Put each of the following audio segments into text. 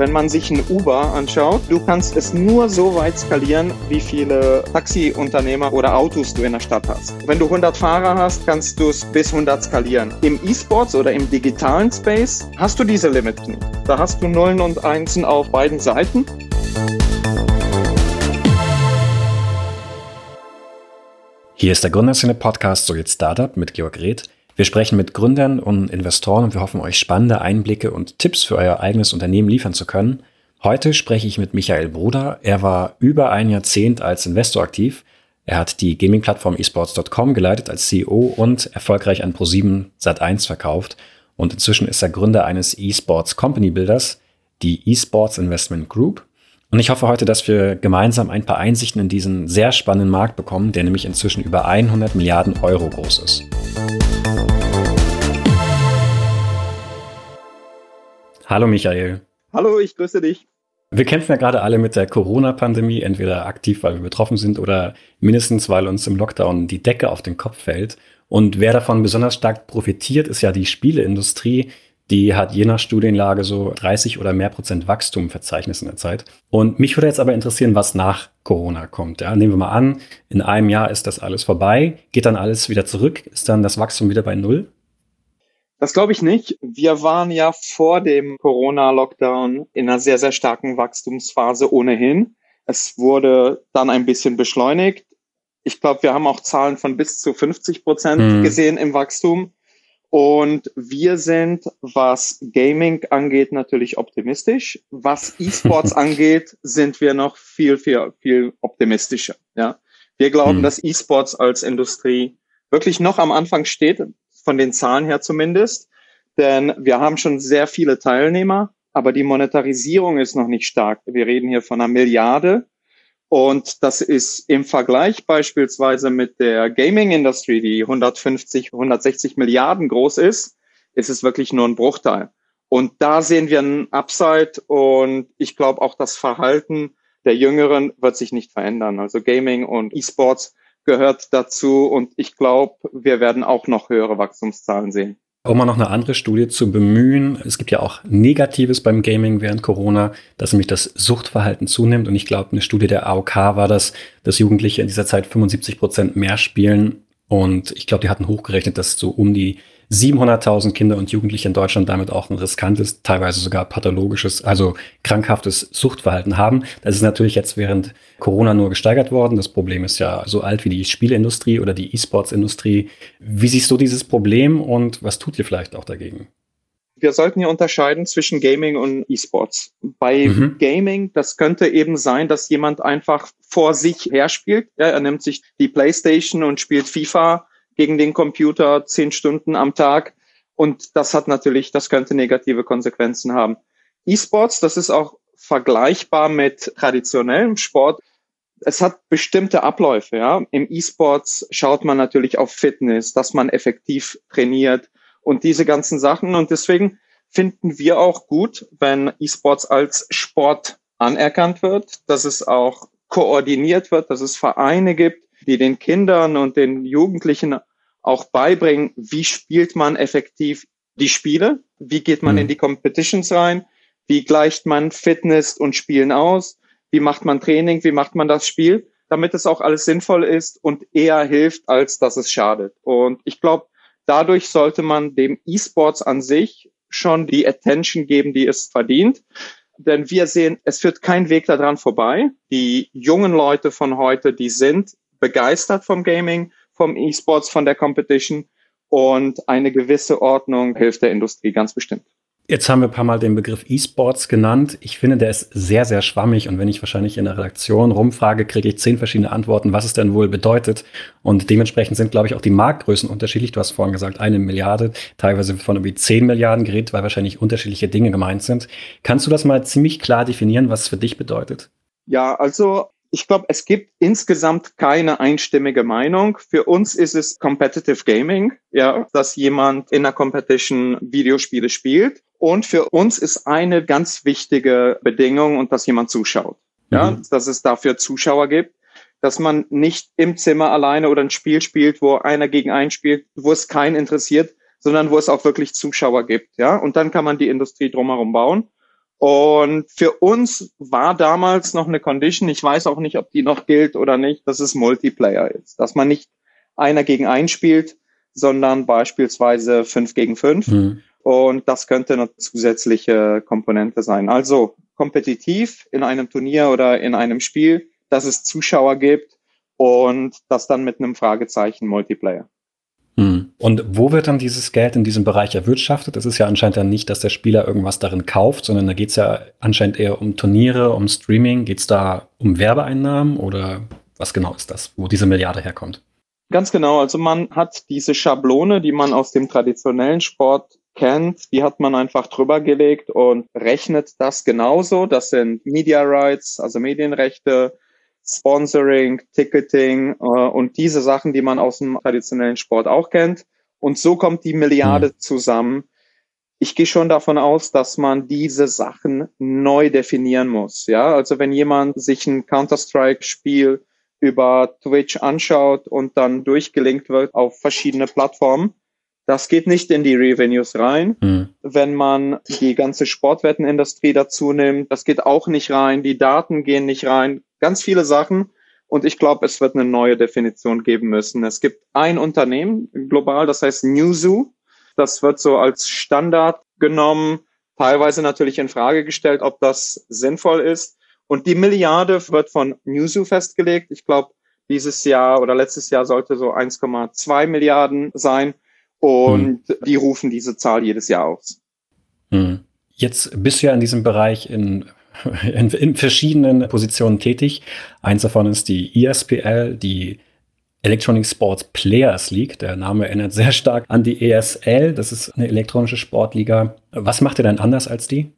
Wenn man sich ein Uber anschaut, du kannst es nur so weit skalieren, wie viele Taxiunternehmer oder Autos du in der Stadt hast. Wenn du 100 Fahrer hast, kannst du es bis 100 skalieren. Im E-Sports oder im digitalen Space hast du diese Limits nicht. Da hast du Nullen und Einsen auf beiden Seiten. Hier ist der Gründerszene Podcast So jetzt Startup mit Georg Reth. Wir sprechen mit Gründern und Investoren und wir hoffen, euch spannende Einblicke und Tipps für euer eigenes Unternehmen liefern zu können. Heute spreche ich mit Michael Bruder. Er war über ein Jahrzehnt als Investor aktiv. Er hat die Gaming-Plattform esports.com geleitet als CEO und erfolgreich an Pro7 Sat1 verkauft. Und inzwischen ist er Gründer eines esports Company Builders, die Esports Investment Group. Und ich hoffe heute, dass wir gemeinsam ein paar Einsichten in diesen sehr spannenden Markt bekommen, der nämlich inzwischen über 100 Milliarden Euro groß ist. Hallo Michael. Hallo, ich grüße dich. Wir kämpfen ja gerade alle mit der Corona-Pandemie, entweder aktiv, weil wir betroffen sind oder mindestens, weil uns im Lockdown die Decke auf den Kopf fällt. Und wer davon besonders stark profitiert, ist ja die Spieleindustrie. Die hat je nach Studienlage so 30 oder mehr Prozent Wachstum verzeichnet in der Zeit. Und mich würde jetzt aber interessieren, was nach Corona kommt. Ja, nehmen wir mal an, in einem Jahr ist das alles vorbei. Geht dann alles wieder zurück? Ist dann das Wachstum wieder bei Null? Das glaube ich nicht. Wir waren ja vor dem Corona-Lockdown in einer sehr, sehr starken Wachstumsphase ohnehin. Es wurde dann ein bisschen beschleunigt. Ich glaube, wir haben auch Zahlen von bis zu 50 Prozent mhm. gesehen im Wachstum. Und wir sind, was Gaming angeht, natürlich optimistisch. Was E-Sports angeht, sind wir noch viel, viel, viel optimistischer. Ja, wir glauben, mhm. dass E-Sports als Industrie wirklich noch am Anfang steht von den Zahlen her zumindest. Denn wir haben schon sehr viele Teilnehmer, aber die Monetarisierung ist noch nicht stark. Wir reden hier von einer Milliarde. Und das ist im Vergleich beispielsweise mit der Gaming Industry, die 150, 160 Milliarden groß ist, ist es wirklich nur ein Bruchteil. Und da sehen wir einen Upside und ich glaube auch das Verhalten der Jüngeren wird sich nicht verändern. Also Gaming und E-Sports gehört dazu und ich glaube, wir werden auch noch höhere Wachstumszahlen sehen. Um mal noch eine andere Studie zu bemühen, es gibt ja auch Negatives beim Gaming während Corona, dass nämlich das Suchtverhalten zunimmt. Und ich glaube, eine Studie der AOK war das, dass Jugendliche in dieser Zeit 75 Prozent mehr spielen. Und ich glaube, die hatten hochgerechnet, dass so um die 700.000 Kinder und Jugendliche in Deutschland damit auch ein riskantes, teilweise sogar pathologisches, also krankhaftes Suchtverhalten haben. Das ist natürlich jetzt während Corona nur gesteigert worden. Das Problem ist ja so alt wie die Spieleindustrie oder die E-Sports-Industrie. Wie siehst du dieses Problem und was tut ihr vielleicht auch dagegen? wir sollten hier unterscheiden zwischen Gaming und E-Sports. Bei mhm. Gaming, das könnte eben sein, dass jemand einfach vor sich her spielt. Ja, er nimmt sich die Playstation und spielt FIFA gegen den Computer zehn Stunden am Tag. Und das hat natürlich, das könnte negative Konsequenzen haben. E-Sports, das ist auch vergleichbar mit traditionellem Sport. Es hat bestimmte Abläufe, ja. Im E-Sports schaut man natürlich auf Fitness, dass man effektiv trainiert und diese ganzen Sachen. Und deswegen finden wir auch gut, wenn E-Sports als Sport anerkannt wird, dass es auch koordiniert wird, dass es Vereine gibt, die den Kindern und den Jugendlichen auch beibringen, wie spielt man effektiv die Spiele, wie geht man mhm. in die Competitions rein, wie gleicht man Fitness und Spielen aus, wie macht man Training, wie macht man das Spiel, damit es auch alles sinnvoll ist und eher hilft, als dass es schadet. Und ich glaube, dadurch sollte man dem E-Sports an sich schon die Attention geben, die es verdient. Denn wir sehen, es führt kein Weg daran vorbei. Die jungen Leute von heute, die sind begeistert vom Gaming vom E-Sports, von der Competition und eine gewisse Ordnung hilft der Industrie ganz bestimmt. Jetzt haben wir ein paar Mal den Begriff E-Sports genannt. Ich finde, der ist sehr, sehr schwammig. Und wenn ich wahrscheinlich in der Redaktion rumfrage, kriege ich zehn verschiedene Antworten, was es denn wohl bedeutet. Und dementsprechend sind, glaube ich, auch die Marktgrößen unterschiedlich. Du hast vorhin gesagt, eine Milliarde, teilweise von irgendwie zehn Milliarden geredet, weil wahrscheinlich unterschiedliche Dinge gemeint sind. Kannst du das mal ziemlich klar definieren, was es für dich bedeutet? Ja, also ich glaube, es gibt insgesamt keine einstimmige Meinung. Für uns ist es Competitive Gaming, ja, dass jemand in einer Competition Videospiele spielt. Und für uns ist eine ganz wichtige Bedingung und dass jemand zuschaut. Ja, mhm. dass es dafür Zuschauer gibt, dass man nicht im Zimmer alleine oder ein Spiel spielt, wo einer gegen einen spielt, wo es keinen interessiert, sondern wo es auch wirklich Zuschauer gibt. Ja, und dann kann man die Industrie drumherum bauen. Und für uns war damals noch eine Condition, ich weiß auch nicht, ob die noch gilt oder nicht, dass es Multiplayer ist. Dass man nicht einer gegen einen spielt, sondern beispielsweise fünf gegen fünf. Mhm. Und das könnte eine zusätzliche Komponente sein. Also kompetitiv in einem Turnier oder in einem Spiel, dass es Zuschauer gibt und das dann mit einem Fragezeichen Multiplayer. Hm. Und wo wird dann dieses Geld in diesem Bereich erwirtschaftet? Es ist ja anscheinend dann nicht, dass der Spieler irgendwas darin kauft, sondern da geht es ja anscheinend eher um Turniere, um Streaming. Geht es da um Werbeeinnahmen oder was genau ist das, wo diese Milliarde herkommt? Ganz genau. Also man hat diese Schablone, die man aus dem traditionellen Sport kennt, die hat man einfach drüber gelegt und rechnet das genauso. Das sind Media Rights, also Medienrechte, Sponsoring, Ticketing äh, und diese Sachen, die man aus dem traditionellen Sport auch kennt. Und so kommt die Milliarde mhm. zusammen. Ich gehe schon davon aus, dass man diese Sachen neu definieren muss. Ja, also wenn jemand sich ein Counter-Strike-Spiel über Twitch anschaut und dann durchgelinkt wird auf verschiedene Plattformen, das geht nicht in die Revenues rein. Mhm. Wenn man die ganze Sportwettenindustrie dazu nimmt, das geht auch nicht rein. Die Daten gehen nicht rein ganz viele Sachen. Und ich glaube, es wird eine neue Definition geben müssen. Es gibt ein Unternehmen global, das heißt Newzoo. Das wird so als Standard genommen, teilweise natürlich in Frage gestellt, ob das sinnvoll ist. Und die Milliarde wird von Newzoo festgelegt. Ich glaube, dieses Jahr oder letztes Jahr sollte so 1,2 Milliarden sein. Und hm. die rufen diese Zahl jedes Jahr aus. Hm. Jetzt bist du ja in diesem Bereich in in, in verschiedenen Positionen tätig. Eins davon ist die ESPL, die Electronic Sports Players League. Der Name erinnert sehr stark an die ESL. Das ist eine elektronische Sportliga. Was macht ihr denn anders als die?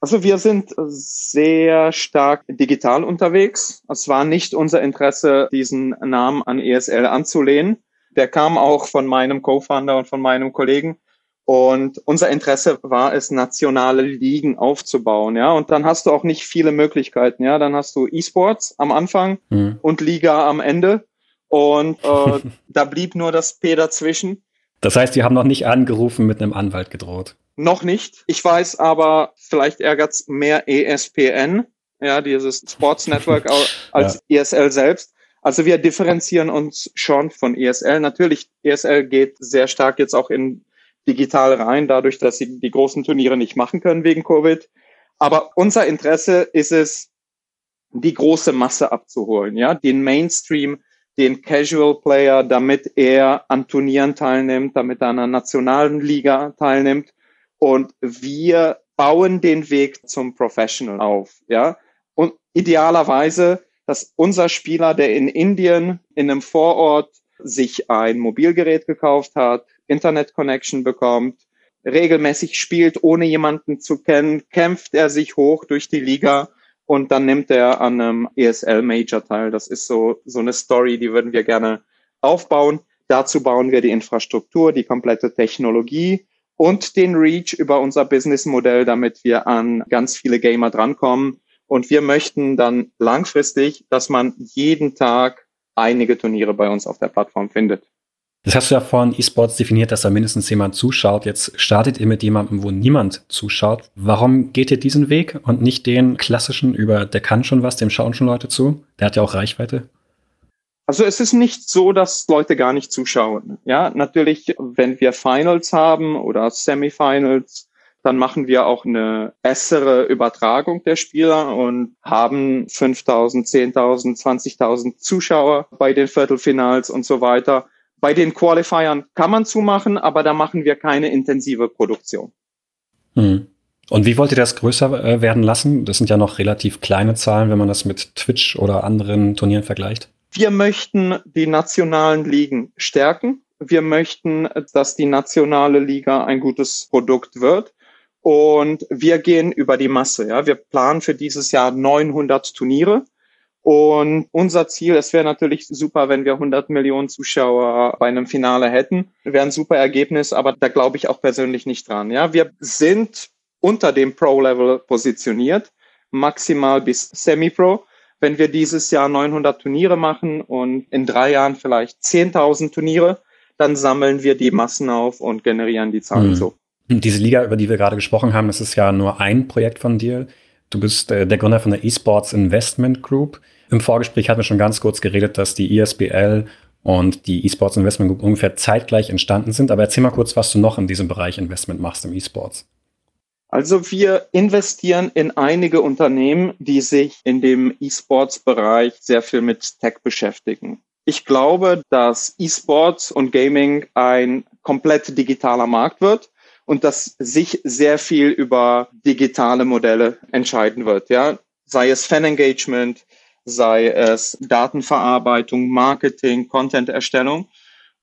Also wir sind sehr stark digital unterwegs. Es war nicht unser Interesse, diesen Namen an ESL anzulehnen. Der kam auch von meinem Co-Founder und von meinem Kollegen. Und unser Interesse war es, nationale Ligen aufzubauen, ja. Und dann hast du auch nicht viele Möglichkeiten, ja. Dann hast du E-Sports am Anfang mhm. und Liga am Ende. Und äh, da blieb nur das P dazwischen. Das heißt, die haben noch nicht angerufen, mit einem Anwalt gedroht. Noch nicht. Ich weiß aber, vielleicht ärgert's mehr ESPN, ja, dieses Sports Network als ja. ESL selbst. Also wir differenzieren uns schon von ESL. Natürlich, ESL geht sehr stark jetzt auch in digital rein, dadurch, dass sie die großen Turniere nicht machen können wegen Covid. Aber unser Interesse ist es, die große Masse abzuholen, ja, den Mainstream, den Casual Player, damit er an Turnieren teilnimmt, damit er an einer nationalen Liga teilnimmt. Und wir bauen den Weg zum Professional auf, ja. Und idealerweise, dass unser Spieler, der in Indien in einem Vorort sich ein Mobilgerät gekauft hat, Internet-Connection bekommt, regelmäßig spielt, ohne jemanden zu kennen, kämpft er sich hoch durch die Liga und dann nimmt er an einem ESL Major teil. Das ist so, so eine Story, die würden wir gerne aufbauen. Dazu bauen wir die Infrastruktur, die komplette Technologie und den Reach über unser Businessmodell, damit wir an ganz viele Gamer drankommen. Und wir möchten dann langfristig, dass man jeden Tag einige Turniere bei uns auf der Plattform findet. Das hast du ja vorhin E-Sports definiert, dass da mindestens jemand zuschaut. Jetzt startet ihr mit jemandem, wo niemand zuschaut. Warum geht ihr diesen Weg und nicht den klassischen über, der kann schon was, dem schauen schon Leute zu? Der hat ja auch Reichweite. Also es ist nicht so, dass Leute gar nicht zuschauen. Ja, natürlich, wenn wir Finals haben oder Semifinals, dann machen wir auch eine bessere Übertragung der Spieler und haben 5000, 10.000, 20.000 Zuschauer bei den Viertelfinals und so weiter. Bei den Qualifiern kann man zumachen, aber da machen wir keine intensive Produktion. Hm. Und wie wollt ihr das größer äh, werden lassen? Das sind ja noch relativ kleine Zahlen, wenn man das mit Twitch oder anderen Turnieren vergleicht. Wir möchten die nationalen Ligen stärken. Wir möchten, dass die nationale Liga ein gutes Produkt wird. Und wir gehen über die Masse. Ja. Wir planen für dieses Jahr 900 Turniere. Und unser Ziel, es wäre natürlich super, wenn wir 100 Millionen Zuschauer bei einem Finale hätten. Wäre ein super Ergebnis, aber da glaube ich auch persönlich nicht dran. Ja, wir sind unter dem Pro-Level positioniert, maximal bis Semi-Pro. Wenn wir dieses Jahr 900 Turniere machen und in drei Jahren vielleicht 10.000 Turniere, dann sammeln wir die Massen auf und generieren die Zahlen mhm. so. Diese Liga, über die wir gerade gesprochen haben, das ist ja nur ein Projekt von dir. Du bist äh, der Gründer von der Esports Investment Group. Im Vorgespräch hatten wir schon ganz kurz geredet, dass die ISBL und die Esports Investment Group ungefähr zeitgleich entstanden sind. Aber erzähl mal kurz, was du noch in diesem Bereich Investment machst im Esports. Also wir investieren in einige Unternehmen, die sich in dem E-Sports-Bereich sehr viel mit Tech beschäftigen. Ich glaube, dass E-Sports und Gaming ein komplett digitaler Markt wird und dass sich sehr viel über digitale Modelle entscheiden wird. Ja, sei es Fan-Engagement, sei es Datenverarbeitung, Marketing, Content-Erstellung.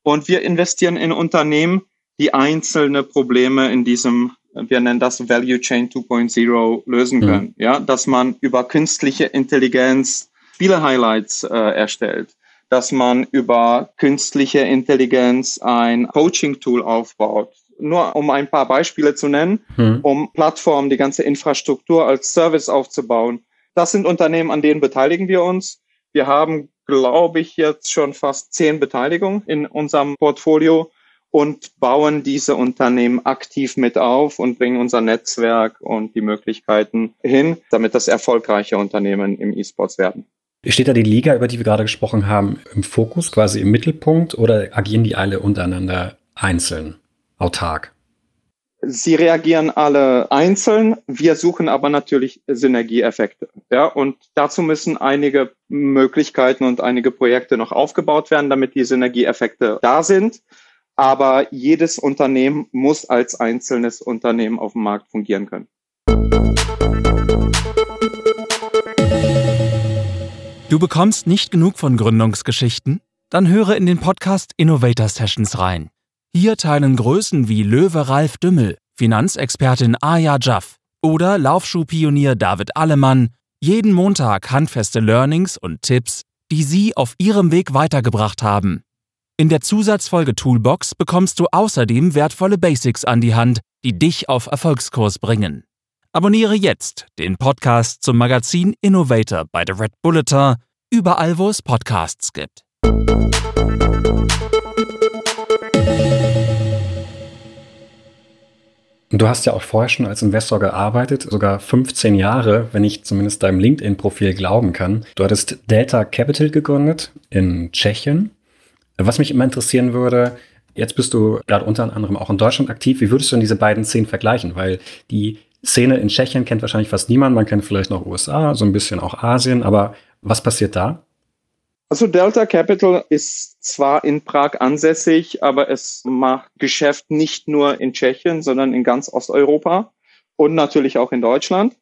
Und wir investieren in Unternehmen, die einzelne Probleme in diesem, wir nennen das Value Chain 2.0 lösen können. Mhm. Ja, dass man über künstliche Intelligenz Spiele-Highlights äh, erstellt, dass man über künstliche Intelligenz ein Coaching-Tool aufbaut. Nur um ein paar Beispiele zu nennen, mhm. um Plattformen, die ganze Infrastruktur als Service aufzubauen. Das sind Unternehmen, an denen beteiligen wir uns. Wir haben, glaube ich, jetzt schon fast zehn Beteiligungen in unserem Portfolio und bauen diese Unternehmen aktiv mit auf und bringen unser Netzwerk und die Möglichkeiten hin, damit das erfolgreiche Unternehmen im E-Sports werden. Steht da die Liga, über die wir gerade gesprochen haben, im Fokus, quasi im Mittelpunkt oder agieren die alle untereinander einzeln, autark? Sie reagieren alle einzeln. Wir suchen aber natürlich Synergieeffekte. Ja, und dazu müssen einige Möglichkeiten und einige Projekte noch aufgebaut werden, damit die Synergieeffekte da sind. Aber jedes Unternehmen muss als einzelnes Unternehmen auf dem Markt fungieren können. Du bekommst nicht genug von Gründungsgeschichten? Dann höre in den Podcast Innovator Sessions rein. Hier teilen Größen wie Löwe Ralf Dümmel, Finanzexpertin Aya Jaff oder Laufschuhpionier David Allemann jeden Montag handfeste Learnings und Tipps, die sie auf ihrem Weg weitergebracht haben. In der Zusatzfolge Toolbox bekommst du außerdem wertvolle Basics an die Hand, die dich auf Erfolgskurs bringen. Abonniere jetzt den Podcast zum Magazin Innovator bei The Red Bulletin, überall wo es Podcasts gibt. Du hast ja auch vorher schon als Investor gearbeitet, sogar 15 Jahre, wenn ich zumindest deinem LinkedIn-Profil glauben kann. Du hattest Delta Capital gegründet in Tschechien. Was mich immer interessieren würde, jetzt bist du gerade unter anderem auch in Deutschland aktiv. Wie würdest du denn diese beiden Szenen vergleichen? Weil die Szene in Tschechien kennt wahrscheinlich fast niemand. Man kennt vielleicht noch USA, so ein bisschen auch Asien. Aber was passiert da? Also Delta Capital ist zwar in Prag ansässig, aber es macht Geschäft nicht nur in Tschechien, sondern in ganz Osteuropa und natürlich auch in Deutschland.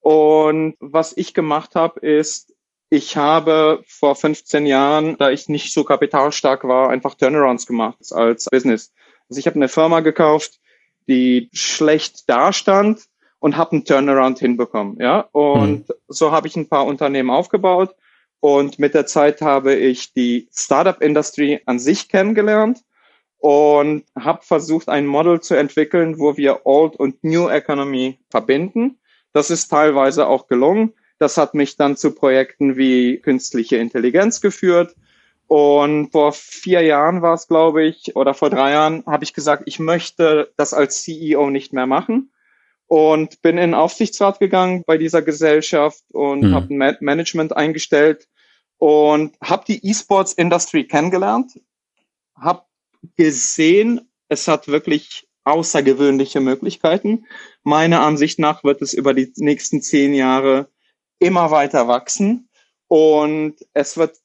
Und was ich gemacht habe, ist, ich habe vor 15 Jahren, da ich nicht so kapitalstark war, einfach Turnarounds gemacht als Business. Also ich habe eine Firma gekauft, die schlecht dastand und habe einen Turnaround hinbekommen. Ja, und hm. so habe ich ein paar Unternehmen aufgebaut und mit der Zeit habe ich die Startup-Industrie an sich kennengelernt und habe versucht, ein Model zu entwickeln, wo wir Old und New Economy verbinden. Das ist teilweise auch gelungen. Das hat mich dann zu Projekten wie künstliche Intelligenz geführt. Und vor vier Jahren war es, glaube ich, oder vor drei Jahren habe ich gesagt, ich möchte das als CEO nicht mehr machen und bin in den Aufsichtsrat gegangen bei dieser Gesellschaft und mhm. habe ein Management eingestellt, und habe die E-Sports Industry kennengelernt, habe gesehen, es hat wirklich außergewöhnliche Möglichkeiten. Meiner Ansicht nach wird es über die nächsten zehn Jahre immer weiter wachsen und es wird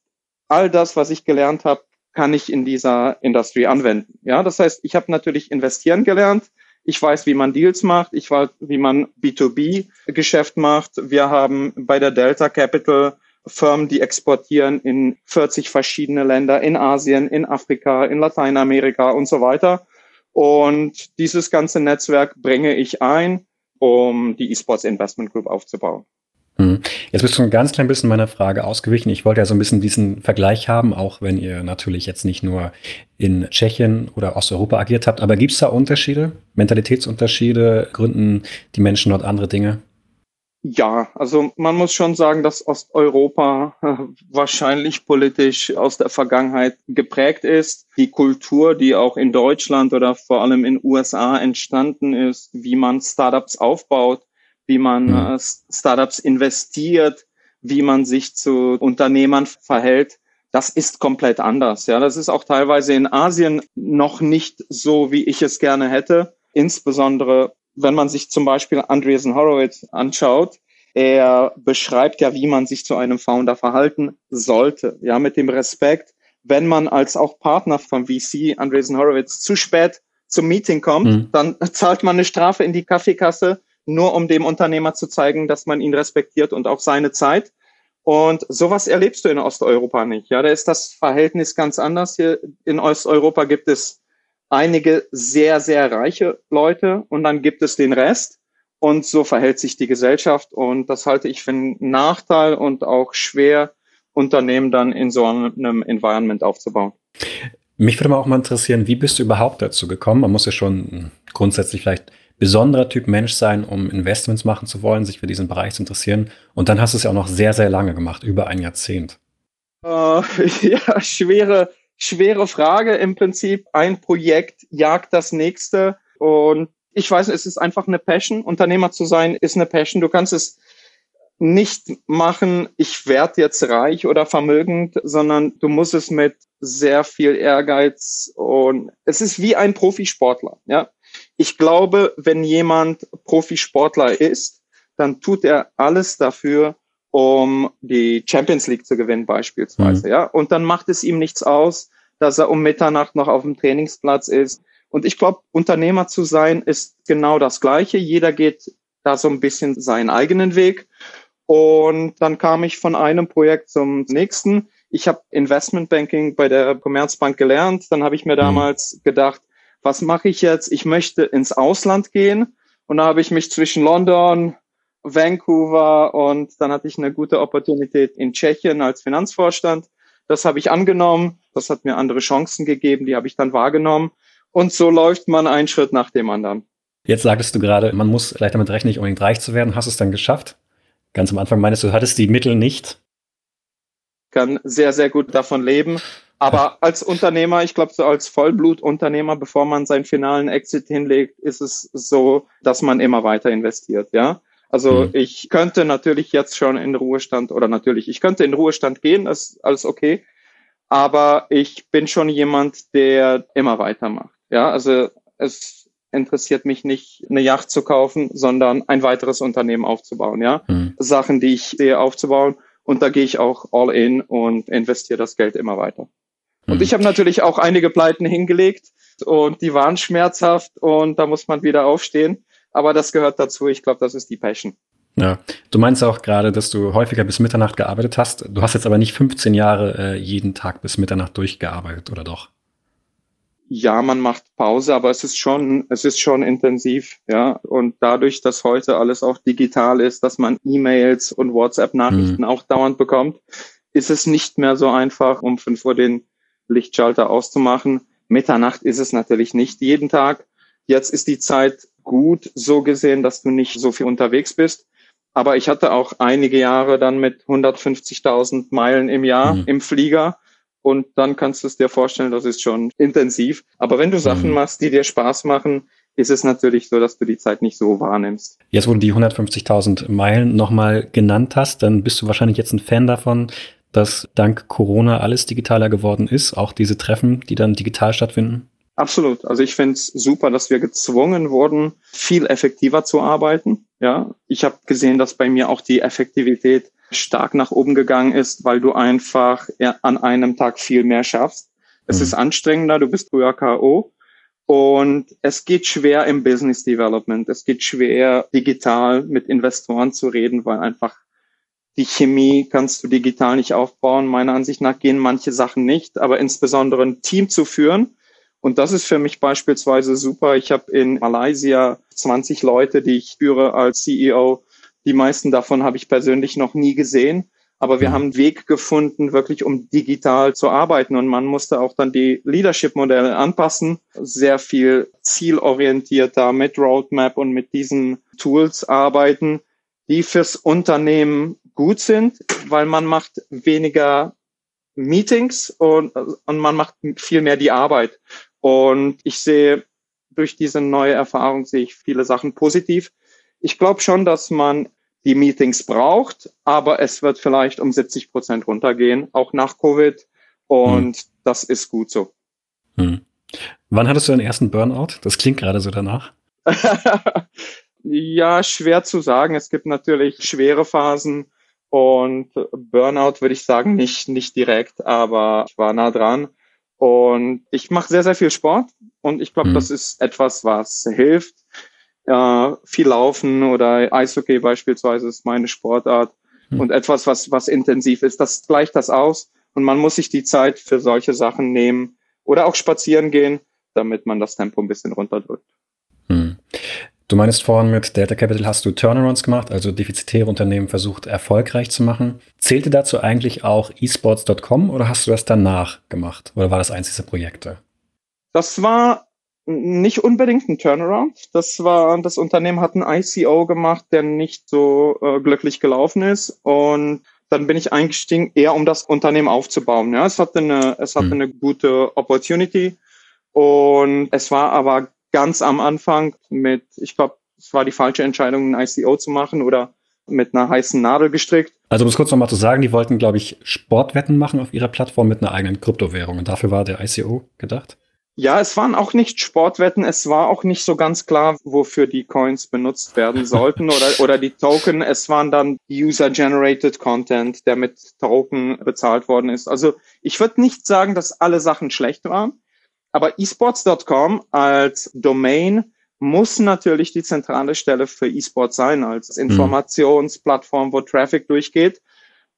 all das, was ich gelernt habe, kann ich in dieser Industrie anwenden. Ja, das heißt, ich habe natürlich investieren gelernt. Ich weiß, wie man Deals macht. Ich weiß, wie man B2B-Geschäft macht. Wir haben bei der Delta Capital Firmen, die exportieren in 40 verschiedene Länder, in Asien, in Afrika, in Lateinamerika und so weiter. Und dieses ganze Netzwerk bringe ich ein, um die eSports Investment Group aufzubauen. Hm. Jetzt bist du ein ganz klein bisschen meiner Frage ausgewichen. Ich wollte ja so ein bisschen diesen Vergleich haben, auch wenn ihr natürlich jetzt nicht nur in Tschechien oder Osteuropa agiert habt. Aber gibt es da Unterschiede, Mentalitätsunterschiede? Gründen die Menschen dort andere Dinge? Ja, also man muss schon sagen, dass Osteuropa äh, wahrscheinlich politisch aus der Vergangenheit geprägt ist. Die Kultur, die auch in Deutschland oder vor allem in USA entstanden ist, wie man Startups aufbaut, wie man mhm. äh, Startups investiert, wie man sich zu Unternehmern verhält, das ist komplett anders. Ja, das ist auch teilweise in Asien noch nicht so, wie ich es gerne hätte. Insbesondere wenn man sich zum Beispiel Andreessen Horowitz anschaut, er beschreibt ja, wie man sich zu einem Founder verhalten sollte. Ja, mit dem Respekt, wenn man als auch Partner von VC Andreessen Horowitz zu spät zum Meeting kommt, mhm. dann zahlt man eine Strafe in die Kaffeekasse, nur um dem Unternehmer zu zeigen, dass man ihn respektiert und auch seine Zeit. Und sowas erlebst du in Osteuropa nicht. Ja, da ist das Verhältnis ganz anders. Hier in Osteuropa gibt es einige sehr, sehr reiche Leute und dann gibt es den Rest. Und so verhält sich die Gesellschaft. Und das halte ich für einen Nachteil und auch schwer, Unternehmen dann in so einem Environment aufzubauen. Mich würde mal auch mal interessieren, wie bist du überhaupt dazu gekommen? Man muss ja schon grundsätzlich vielleicht besonderer Typ Mensch sein, um Investments machen zu wollen, sich für diesen Bereich zu interessieren. Und dann hast du es ja auch noch sehr, sehr lange gemacht, über ein Jahrzehnt. Äh, ja, schwere, schwere Frage im Prinzip. Ein Projekt jagt das nächste und ich weiß, es ist einfach eine Passion. Unternehmer zu sein ist eine Passion. Du kannst es nicht machen, ich werde jetzt reich oder vermögend, sondern du musst es mit sehr viel Ehrgeiz und es ist wie ein Profisportler. Ja, ich glaube, wenn jemand Profisportler ist, dann tut er alles dafür, um die Champions League zu gewinnen beispielsweise, mhm. ja. Und dann macht es ihm nichts aus, dass er um Mitternacht noch auf dem Trainingsplatz ist. Und ich glaube, Unternehmer zu sein ist genau das Gleiche. Jeder geht da so ein bisschen seinen eigenen Weg. Und dann kam ich von einem Projekt zum nächsten. Ich habe Investmentbanking bei der Commerzbank gelernt. Dann habe ich mir mhm. damals gedacht, was mache ich jetzt? Ich möchte ins Ausland gehen. Und da habe ich mich zwischen London, Vancouver und dann hatte ich eine gute Opportunität in Tschechien als Finanzvorstand. Das habe ich angenommen. Das hat mir andere Chancen gegeben. Die habe ich dann wahrgenommen. Und so läuft man einen Schritt nach dem anderen. Jetzt sagtest du gerade, man muss vielleicht damit rechnen, nicht unbedingt reich zu werden. Hast du es dann geschafft? Ganz am Anfang meinst du, du hattest die Mittel nicht. Kann sehr, sehr gut davon leben. Aber als Unternehmer, ich glaube, so als Vollblutunternehmer, bevor man seinen finalen Exit hinlegt, ist es so, dass man immer weiter investiert, ja. Also mhm. ich könnte natürlich jetzt schon in Ruhestand oder natürlich, ich könnte in Ruhestand gehen, das ist alles okay. Aber ich bin schon jemand, der immer weitermacht. Ja, also es interessiert mich nicht, eine Yacht zu kaufen, sondern ein weiteres Unternehmen aufzubauen. Ja, mhm. Sachen, die ich sehe, aufzubauen. Und da gehe ich auch all in und investiere das Geld immer weiter. Und mhm. ich habe natürlich auch einige Pleiten hingelegt und die waren schmerzhaft und da muss man wieder aufstehen. Aber das gehört dazu. Ich glaube, das ist die Passion. Ja, du meinst auch gerade, dass du häufiger bis Mitternacht gearbeitet hast. Du hast jetzt aber nicht 15 Jahre äh, jeden Tag bis Mitternacht durchgearbeitet, oder doch? Ja, man macht Pause, aber es ist schon, es ist schon intensiv, ja. Und dadurch, dass heute alles auch digital ist, dass man E-Mails und WhatsApp-Nachrichten mhm. auch dauernd bekommt, ist es nicht mehr so einfach, um fünf Uhr den Lichtschalter auszumachen. Mitternacht ist es natürlich nicht jeden Tag. Jetzt ist die Zeit gut so gesehen, dass du nicht so viel unterwegs bist. Aber ich hatte auch einige Jahre dann mit 150.000 Meilen im Jahr mhm. im Flieger. Und dann kannst du es dir vorstellen, das ist schon intensiv. Aber wenn du Sachen mhm. machst, die dir Spaß machen, ist es natürlich so, dass du die Zeit nicht so wahrnimmst. Jetzt, wo du die 150.000 Meilen nochmal genannt hast, dann bist du wahrscheinlich jetzt ein Fan davon, dass dank Corona alles digitaler geworden ist, auch diese Treffen, die dann digital stattfinden? Absolut. Also ich finde es super, dass wir gezwungen wurden, viel effektiver zu arbeiten. Ja, ich habe gesehen, dass bei mir auch die Effektivität stark nach oben gegangen ist, weil du einfach an einem Tag viel mehr schaffst. Es mhm. ist anstrengender, du bist früher KO. Und es geht schwer im Business Development. Es geht schwer, digital mit Investoren zu reden, weil einfach die Chemie kannst du digital nicht aufbauen. Meiner Ansicht nach gehen manche Sachen nicht, aber insbesondere ein Team zu führen. Und das ist für mich beispielsweise super. Ich habe in Malaysia 20 Leute, die ich führe als CEO. Die meisten davon habe ich persönlich noch nie gesehen. Aber wir mhm. haben einen Weg gefunden, wirklich um digital zu arbeiten. Und man musste auch dann die Leadership-Modelle anpassen. Sehr viel zielorientierter mit Roadmap und mit diesen Tools arbeiten die fürs Unternehmen gut sind, weil man macht weniger Meetings und, und man macht viel mehr die Arbeit. Und ich sehe durch diese neue Erfahrung sehe ich viele Sachen positiv. Ich glaube schon, dass man die Meetings braucht, aber es wird vielleicht um 70 Prozent runtergehen, auch nach Covid. Und hm. das ist gut so. Hm. Wann hattest du deinen ersten Burnout? Das klingt gerade so danach. ja, schwer zu sagen. Es gibt natürlich schwere Phasen und Burnout würde ich sagen nicht, nicht direkt, aber ich war nah dran. Und ich mache sehr, sehr viel Sport und ich glaube, mhm. das ist etwas, was hilft. Äh, viel Laufen oder Eishockey beispielsweise ist meine Sportart mhm. und etwas, was, was intensiv ist. Das gleicht das aus und man muss sich die Zeit für solche Sachen nehmen oder auch spazieren gehen, damit man das Tempo ein bisschen runterdrückt. Mhm. Du meinst vorhin mit Delta Capital hast du Turnarounds gemacht, also defizitäre Unternehmen versucht erfolgreich zu machen. Zählte dazu eigentlich auch esports.com oder hast du das danach gemacht? Oder war das eins dieser Projekte? Das war nicht unbedingt ein Turnaround. Das war, das Unternehmen hat ein ICO gemacht, der nicht so äh, glücklich gelaufen ist. Und dann bin ich eingestiegen, eher um das Unternehmen aufzubauen. Ja, es hatte eine, es hatte hm. eine gute Opportunity. Und es war aber ganz am Anfang mit, ich glaube, es war die falsche Entscheidung, ein ICO zu machen oder mit einer heißen Nadel gestrickt. Also um es kurz nochmal zu sagen, die wollten, glaube ich, Sportwetten machen auf ihrer Plattform mit einer eigenen Kryptowährung und dafür war der ICO gedacht? Ja, es waren auch nicht Sportwetten, es war auch nicht so ganz klar, wofür die Coins benutzt werden sollten oder, oder die Token. Es waren dann User-Generated Content, der mit Token bezahlt worden ist. Also ich würde nicht sagen, dass alle Sachen schlecht waren. Aber esports.com als Domain muss natürlich die zentrale Stelle für eSports sein, als mhm. Informationsplattform, wo Traffic durchgeht.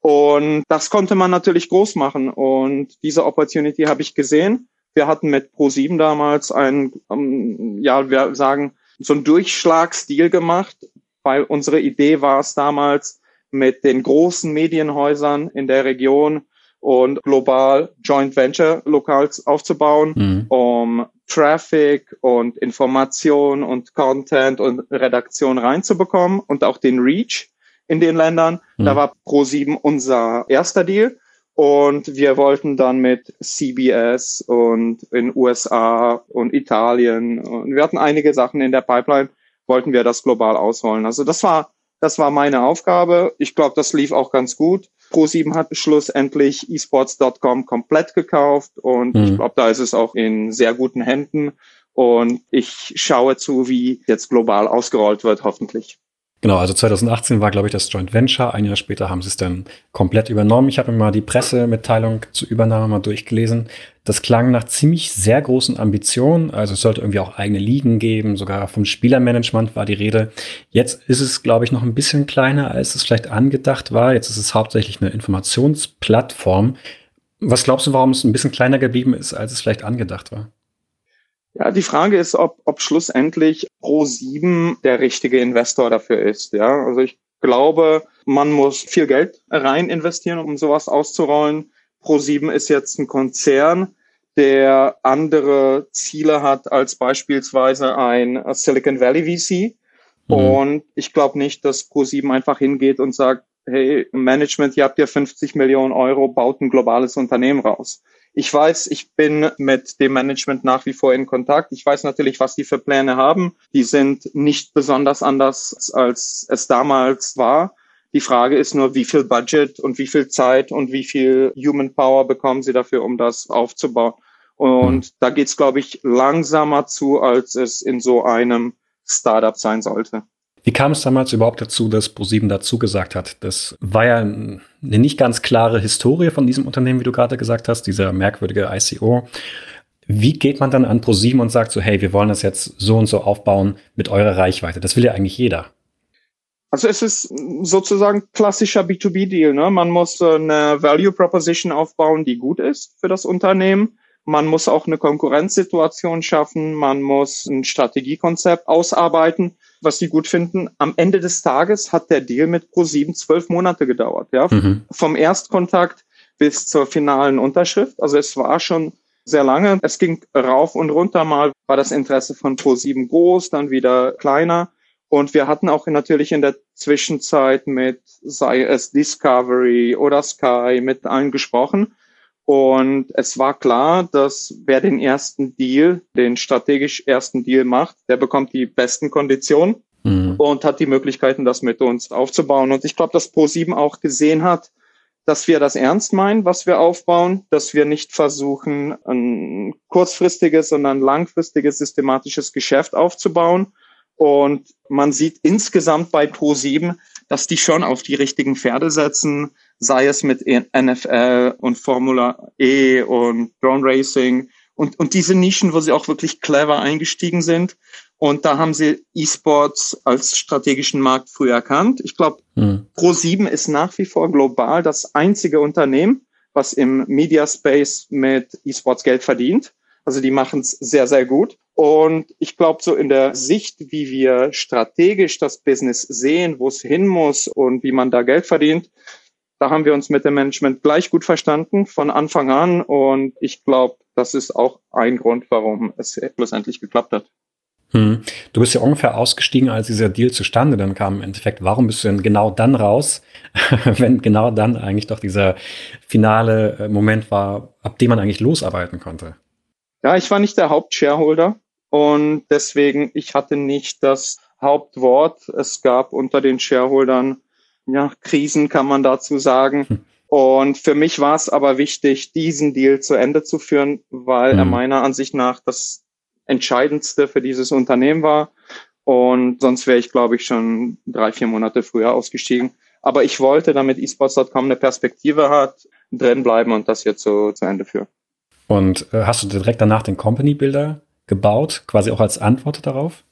Und das konnte man natürlich groß machen. Und diese Opportunity habe ich gesehen. Wir hatten mit Pro7 damals ein, um, ja, wir sagen, so ein Durchschlagsdeal gemacht, weil unsere Idee war es damals, mit den großen Medienhäusern in der Region und global Joint Venture Locals aufzubauen, mhm. um Traffic und Information und Content und Redaktion reinzubekommen und auch den Reach in den Ländern. Mhm. Da war Pro7 unser erster Deal. Und wir wollten dann mit CBS und in USA und Italien und wir hatten einige Sachen in der Pipeline, wollten wir das global ausrollen. Also das war, das war meine Aufgabe. Ich glaube, das lief auch ganz gut. Pro7 hat schlussendlich esports.com komplett gekauft und mhm. ich glaube, da ist es auch in sehr guten Händen und ich schaue zu, wie jetzt global ausgerollt wird, hoffentlich. Genau, also 2018 war, glaube ich, das Joint Venture. Ein Jahr später haben sie es dann komplett übernommen. Ich habe mir mal die Pressemitteilung zur Übernahme mal durchgelesen. Das klang nach ziemlich sehr großen Ambitionen. Also es sollte irgendwie auch eigene Ligen geben. Sogar vom Spielermanagement war die Rede. Jetzt ist es, glaube ich, noch ein bisschen kleiner, als es vielleicht angedacht war. Jetzt ist es hauptsächlich eine Informationsplattform. Was glaubst du, warum es ein bisschen kleiner geblieben ist, als es vielleicht angedacht war? Ja, die Frage ist, ob, ob schlussendlich Pro7 der richtige Investor dafür ist. Ja, also ich glaube, man muss viel Geld rein investieren, um sowas auszurollen. Pro7 ist jetzt ein Konzern, der andere Ziele hat als beispielsweise ein Silicon Valley VC. Mhm. Und ich glaube nicht, dass Pro7 einfach hingeht und sagt, hey, Management, ihr habt ja 50 Millionen Euro, baut ein globales Unternehmen raus. Ich weiß, ich bin mit dem Management nach wie vor in Kontakt. Ich weiß natürlich, was die für Pläne haben. Die sind nicht besonders anders, als es damals war. Die Frage ist nur, wie viel Budget und wie viel Zeit und wie viel Human Power bekommen sie dafür, um das aufzubauen. Und da geht's, glaube ich, langsamer zu, als es in so einem Startup sein sollte. Wie kam es damals überhaupt dazu, dass ProSieben dazu gesagt hat? Das war ja eine nicht ganz klare Historie von diesem Unternehmen, wie du gerade gesagt hast, dieser merkwürdige ICO. Wie geht man dann an ProSieben und sagt so, hey, wir wollen das jetzt so und so aufbauen mit eurer Reichweite? Das will ja eigentlich jeder. Also es ist sozusagen klassischer B2B-Deal. Ne? Man muss äh, eine Value Proposition aufbauen, die gut ist für das Unternehmen. Man muss auch eine Konkurrenzsituation schaffen. Man muss ein Strategiekonzept ausarbeiten was sie gut finden. Am Ende des Tages hat der Deal mit Pro7 zwölf Monate gedauert, ja. Mhm. Vom Erstkontakt bis zur finalen Unterschrift. Also es war schon sehr lange. Es ging rauf und runter. Mal war das Interesse von Pro7 groß, dann wieder kleiner. Und wir hatten auch natürlich in der Zwischenzeit mit, sei es Discovery oder Sky, mit allen gesprochen. Und es war klar, dass wer den ersten Deal, den strategisch ersten Deal macht, der bekommt die besten Konditionen mhm. und hat die Möglichkeiten, das mit uns aufzubauen. Und ich glaube, dass Pro7 auch gesehen hat, dass wir das ernst meinen, was wir aufbauen, dass wir nicht versuchen, ein kurzfristiges, sondern langfristiges systematisches Geschäft aufzubauen und man sieht insgesamt bei Pro7, dass die schon auf die richtigen Pferde setzen, sei es mit NFL und Formula E und Drone Racing und, und diese Nischen, wo sie auch wirklich clever eingestiegen sind. Und da haben sie E-Sports als strategischen Markt früh erkannt. Ich glaube, mhm. Pro7 ist nach wie vor global das einzige Unternehmen, was im Media Space mit E-Sports Geld verdient. Also die machen es sehr, sehr gut. Und ich glaube, so in der Sicht, wie wir strategisch das Business sehen, wo es hin muss und wie man da Geld verdient, da haben wir uns mit dem Management gleich gut verstanden von Anfang an. Und ich glaube, das ist auch ein Grund, warum es schlussendlich geklappt hat. Hm. Du bist ja ungefähr ausgestiegen, als dieser Deal zustande dann kam im Endeffekt. Warum bist du denn genau dann raus, wenn genau dann eigentlich doch dieser finale äh, Moment war, ab dem man eigentlich losarbeiten konnte? Ja, ich war nicht der Hauptshareholder und deswegen, ich hatte nicht das Hauptwort. Es gab unter den Shareholdern, ja, Krisen kann man dazu sagen. Hm. Und für mich war es aber wichtig, diesen Deal zu Ende zu führen, weil hm. er meiner Ansicht nach das Entscheidendste für dieses Unternehmen war. Und sonst wäre ich, glaube ich, schon drei, vier Monate früher ausgestiegen. Aber ich wollte, damit esports.com eine Perspektive hat, drin bleiben und das jetzt so zu Ende führen. Und äh, hast du direkt danach den Company Builder gebaut, quasi auch als Antwort darauf?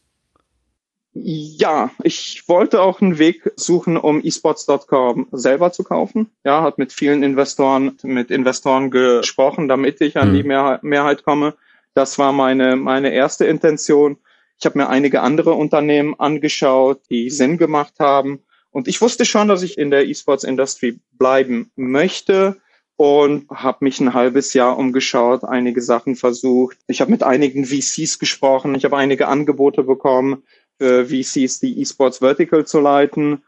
Ja, ich wollte auch einen Weg suchen, um esports.com selber zu kaufen. Ja, hat mit vielen Investoren, mit Investoren gesprochen, damit ich an die Mehrheit, Mehrheit komme. Das war meine, meine erste Intention. Ich habe mir einige andere Unternehmen angeschaut, die Sinn gemacht haben. Und ich wusste schon, dass ich in der E-Sports-Industrie bleiben möchte und habe mich ein halbes Jahr umgeschaut, einige Sachen versucht. Ich habe mit einigen VCs gesprochen, ich habe einige Angebote bekommen, für VCs die eSports Vertical zu leiten.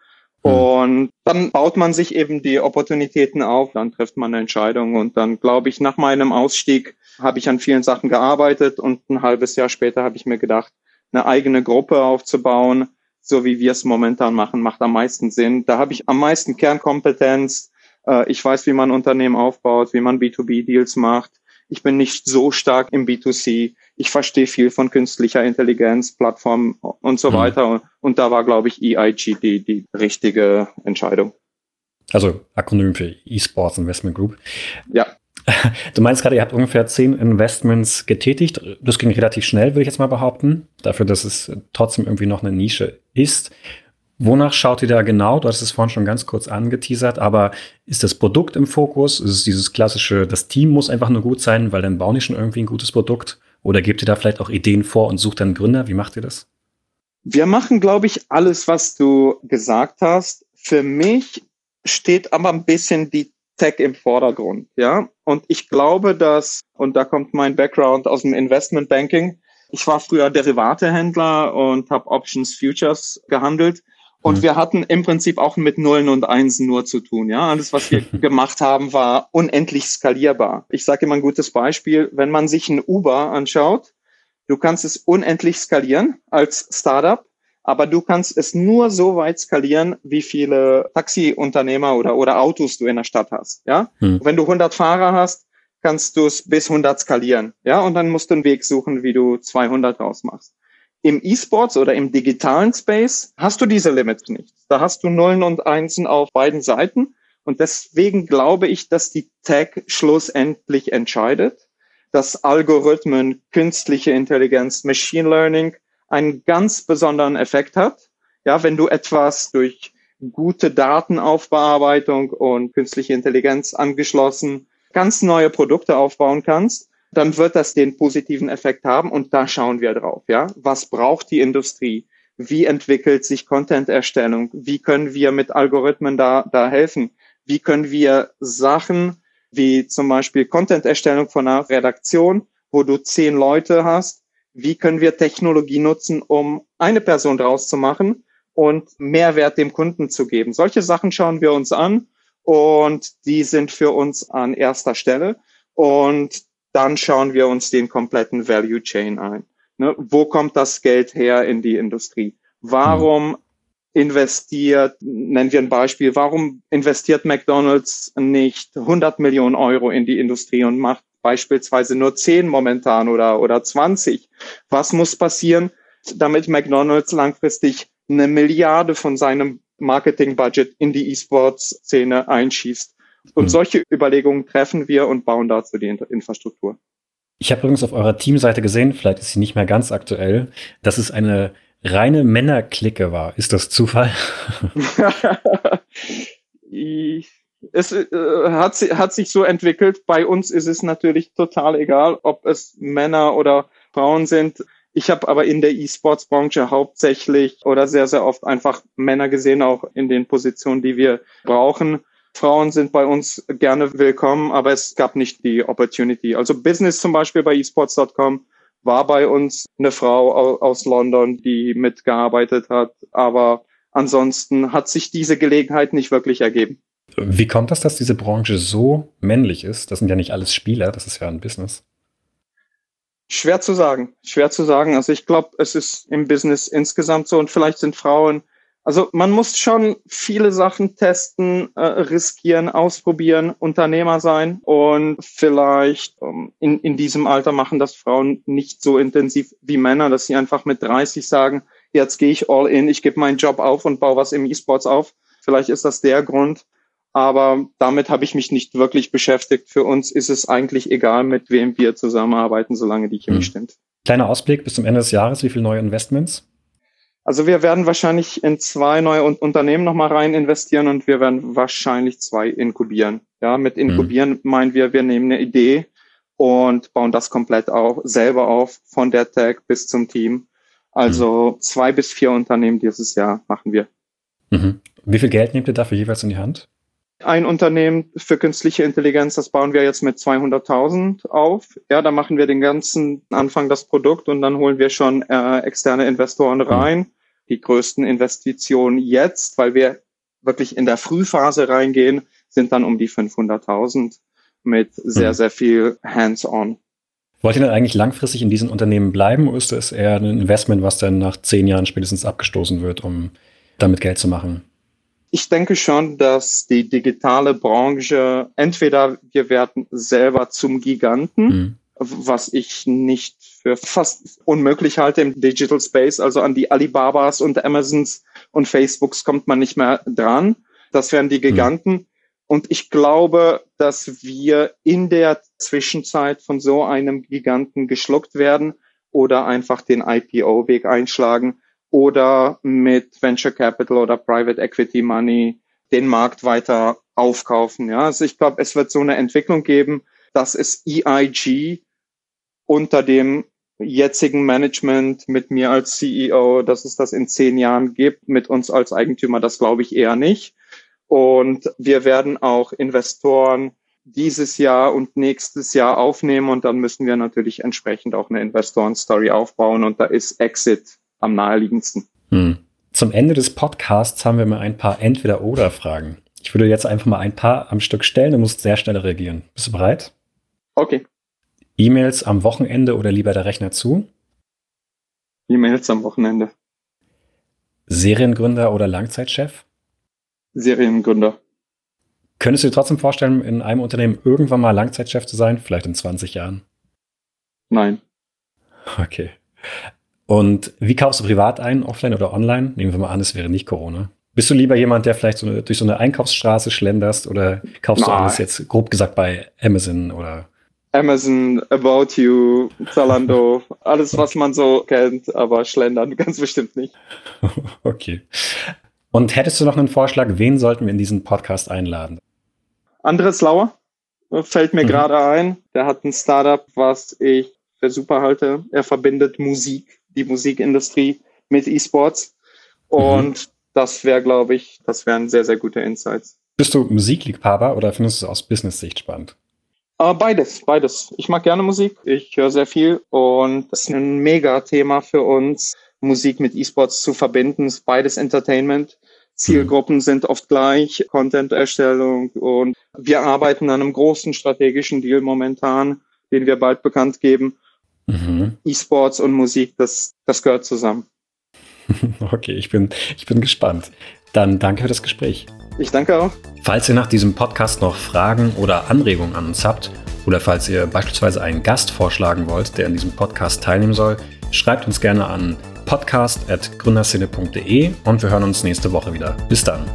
Mhm. Und dann baut man sich eben die Opportunitäten auf, dann trifft man eine Entscheidung und dann glaube ich, nach meinem Ausstieg habe ich an vielen Sachen gearbeitet und ein halbes Jahr später habe ich mir gedacht, eine eigene Gruppe aufzubauen, so wie wir es momentan machen, macht am meisten Sinn. Da habe ich am meisten Kernkompetenz, äh, ich weiß, wie man Unternehmen aufbaut, wie man B2B-Deals macht. Ich bin nicht so stark im B2C. Ich verstehe viel von künstlicher Intelligenz, Plattformen und so mhm. weiter. Und da war, glaube ich, EIG die, die richtige Entscheidung. Also Akronym für eSports Investment Group. Ja. Du meinst gerade, ihr habt ungefähr zehn Investments getätigt. Das ging relativ schnell, würde ich jetzt mal behaupten. Dafür, dass es trotzdem irgendwie noch eine Nische ist. Wonach schaut ihr da genau? Du hast es vorhin schon ganz kurz angeteasert, aber ist das Produkt im Fokus? Ist es dieses klassische, das Team muss einfach nur gut sein, weil dann bauen die schon irgendwie ein gutes Produkt? Oder gebt ihr da vielleicht auch Ideen vor und sucht dann Gründer? Wie macht ihr das? Wir machen, glaube ich, alles, was du gesagt hast. Für mich steht aber ein bisschen die Tech im Vordergrund, ja. Und ich glaube, dass, und da kommt mein Background aus dem Investment Banking. Ich war früher Derivatehändler und habe Options Futures gehandelt. Und mhm. wir hatten im Prinzip auch mit Nullen und Einsen nur zu tun. Ja, alles, was wir gemacht haben, war unendlich skalierbar. Ich sage immer ein gutes Beispiel. Wenn man sich ein Uber anschaut, du kannst es unendlich skalieren als Startup, aber du kannst es nur so weit skalieren, wie viele Taxiunternehmer oder, oder Autos du in der Stadt hast. Ja, mhm. wenn du 100 Fahrer hast, kannst du es bis 100 skalieren. Ja, und dann musst du einen Weg suchen, wie du 200 rausmachst. Im E-Sports oder im digitalen Space hast du diese Limits nicht. Da hast du Nullen und Einsen auf beiden Seiten. Und deswegen glaube ich, dass die Tech schlussendlich entscheidet, dass Algorithmen, künstliche Intelligenz, Machine Learning einen ganz besonderen Effekt hat. Ja, wenn du etwas durch gute Datenaufbearbeitung und künstliche Intelligenz angeschlossen ganz neue Produkte aufbauen kannst, dann wird das den positiven Effekt haben und da schauen wir drauf, ja. Was braucht die Industrie? Wie entwickelt sich Content-Erstellung? Wie können wir mit Algorithmen da, da helfen? Wie können wir Sachen wie zum Beispiel Content-Erstellung von einer Redaktion, wo du zehn Leute hast, wie können wir Technologie nutzen, um eine Person draus zu machen und Mehrwert dem Kunden zu geben. Solche Sachen schauen wir uns an und die sind für uns an erster Stelle. Und dann schauen wir uns den kompletten Value Chain ein. Ne? Wo kommt das Geld her in die Industrie? Warum investiert, nennen wir ein Beispiel, warum investiert McDonald's nicht 100 Millionen Euro in die Industrie und macht beispielsweise nur 10 momentan oder, oder 20? Was muss passieren, damit McDonald's langfristig eine Milliarde von seinem Marketing-Budget in die E-Sports-Szene einschießt? Und mhm. solche Überlegungen treffen wir und bauen dazu die Infrastruktur. Ich habe übrigens auf eurer Teamseite gesehen, vielleicht ist sie nicht mehr ganz aktuell, dass es eine reine Männerklicke war. Ist das Zufall? es äh, hat, hat sich so entwickelt. Bei uns ist es natürlich total egal, ob es Männer oder Frauen sind. Ich habe aber in der E-Sports-Branche hauptsächlich oder sehr, sehr oft einfach Männer gesehen, auch in den Positionen, die wir brauchen. Frauen sind bei uns gerne willkommen, aber es gab nicht die Opportunity. Also Business zum Beispiel bei esports.com war bei uns eine Frau aus London, die mitgearbeitet hat, aber ansonsten hat sich diese Gelegenheit nicht wirklich ergeben. Wie kommt das, dass diese Branche so männlich ist? Das sind ja nicht alles Spieler, das ist ja ein Business. Schwer zu sagen, schwer zu sagen. Also ich glaube, es ist im Business insgesamt so und vielleicht sind Frauen also man muss schon viele Sachen testen, äh, riskieren, ausprobieren, Unternehmer sein und vielleicht ähm, in, in diesem Alter machen das Frauen nicht so intensiv wie Männer, dass sie einfach mit 30 sagen, jetzt gehe ich all in, ich gebe meinen Job auf und baue was im E-Sports auf. Vielleicht ist das der Grund, aber damit habe ich mich nicht wirklich beschäftigt. Für uns ist es eigentlich egal, mit wem wir zusammenarbeiten, solange die Chemie hm. stimmt. Kleiner Ausblick bis zum Ende des Jahres, wie viele neue Investments? Also wir werden wahrscheinlich in zwei neue Unternehmen nochmal rein investieren und wir werden wahrscheinlich zwei inkubieren. Ja, mit mhm. inkubieren mhm. meinen wir, wir nehmen eine Idee und bauen das komplett auch selber auf, von der Tech bis zum Team. Also mhm. zwei bis vier Unternehmen dieses Jahr machen wir. Mhm. Wie viel Geld nehmt ihr dafür jeweils in die Hand? Ein Unternehmen für künstliche Intelligenz, das bauen wir jetzt mit 200.000 auf. Ja, da machen wir den ganzen Anfang das Produkt und dann holen wir schon äh, externe Investoren rein. Die größten Investitionen jetzt, weil wir wirklich in der Frühphase reingehen, sind dann um die 500.000 mit sehr, mhm. sehr viel Hands-on. Wollt ihr denn eigentlich langfristig in diesen Unternehmen bleiben oder ist es eher ein Investment, was dann nach zehn Jahren spätestens abgestoßen wird, um damit Geld zu machen? Ich denke schon, dass die digitale Branche entweder wir werden selber zum Giganten, mhm. was ich nicht für fast unmöglich halte im Digital Space, also an die Alibabas und Amazons und Facebooks kommt man nicht mehr dran. Das wären die mhm. Giganten. Mhm. Und ich glaube, dass wir in der Zwischenzeit von so einem Giganten geschluckt werden oder einfach den IPO-Weg einschlagen oder mit Venture Capital oder Private Equity Money den Markt weiter aufkaufen. Ja, also ich glaube, es wird so eine Entwicklung geben, dass es EIG unter dem jetzigen Management mit mir als CEO, dass es das in zehn Jahren gibt, mit uns als Eigentümer, das glaube ich eher nicht. Und wir werden auch Investoren dieses Jahr und nächstes Jahr aufnehmen und dann müssen wir natürlich entsprechend auch eine Investoren-Story aufbauen und da ist Exit am naheliegendsten. Hm. Zum Ende des Podcasts haben wir mal ein paar Entweder-Oder-Fragen. Ich würde jetzt einfach mal ein paar am Stück stellen, du musst sehr schnell reagieren. Bist du bereit? Okay. E-Mails am Wochenende oder lieber der Rechner zu? E-Mails am Wochenende. Seriengründer oder Langzeitchef? Seriengründer. Könntest du dir trotzdem vorstellen, in einem Unternehmen irgendwann mal Langzeitchef zu sein, vielleicht in 20 Jahren? Nein. Okay. Und wie kaufst du privat ein, offline oder online? Nehmen wir mal an, es wäre nicht Corona. Bist du lieber jemand, der vielleicht so eine, durch so eine Einkaufsstraße schlenderst oder kaufst Nein. du alles jetzt grob gesagt bei Amazon oder? Amazon, About You, Zalando, alles, was man so kennt, aber schlendern ganz bestimmt nicht. Okay. Und hättest du noch einen Vorschlag, wen sollten wir in diesen Podcast einladen? Andres Lauer fällt mir mhm. gerade ein. Der hat ein Startup, was ich für super halte. Er verbindet Musik die Musikindustrie mit E-Sports. Und mhm. das wäre, glaube ich, das wären sehr, sehr gute Insights. Bist du Musikliebhaber oder findest du es aus Business-Sicht spannend? Aber beides, beides. Ich mag gerne Musik, ich höre sehr viel und das ist ein Mega-Thema für uns, Musik mit E-Sports zu verbinden. Es ist beides Entertainment. Zielgruppen mhm. sind oft gleich, Content-Erstellung und wir arbeiten an einem großen strategischen Deal momentan, den wir bald bekannt geben. Mhm. E-Sports und Musik, das, das gehört zusammen. Okay, ich bin, ich bin gespannt. Dann danke für das Gespräch. Ich danke auch. Falls ihr nach diesem Podcast noch Fragen oder Anregungen an uns habt oder falls ihr beispielsweise einen Gast vorschlagen wollt, der in diesem Podcast teilnehmen soll, schreibt uns gerne an podcast.gründerszene.de und wir hören uns nächste Woche wieder. Bis dann.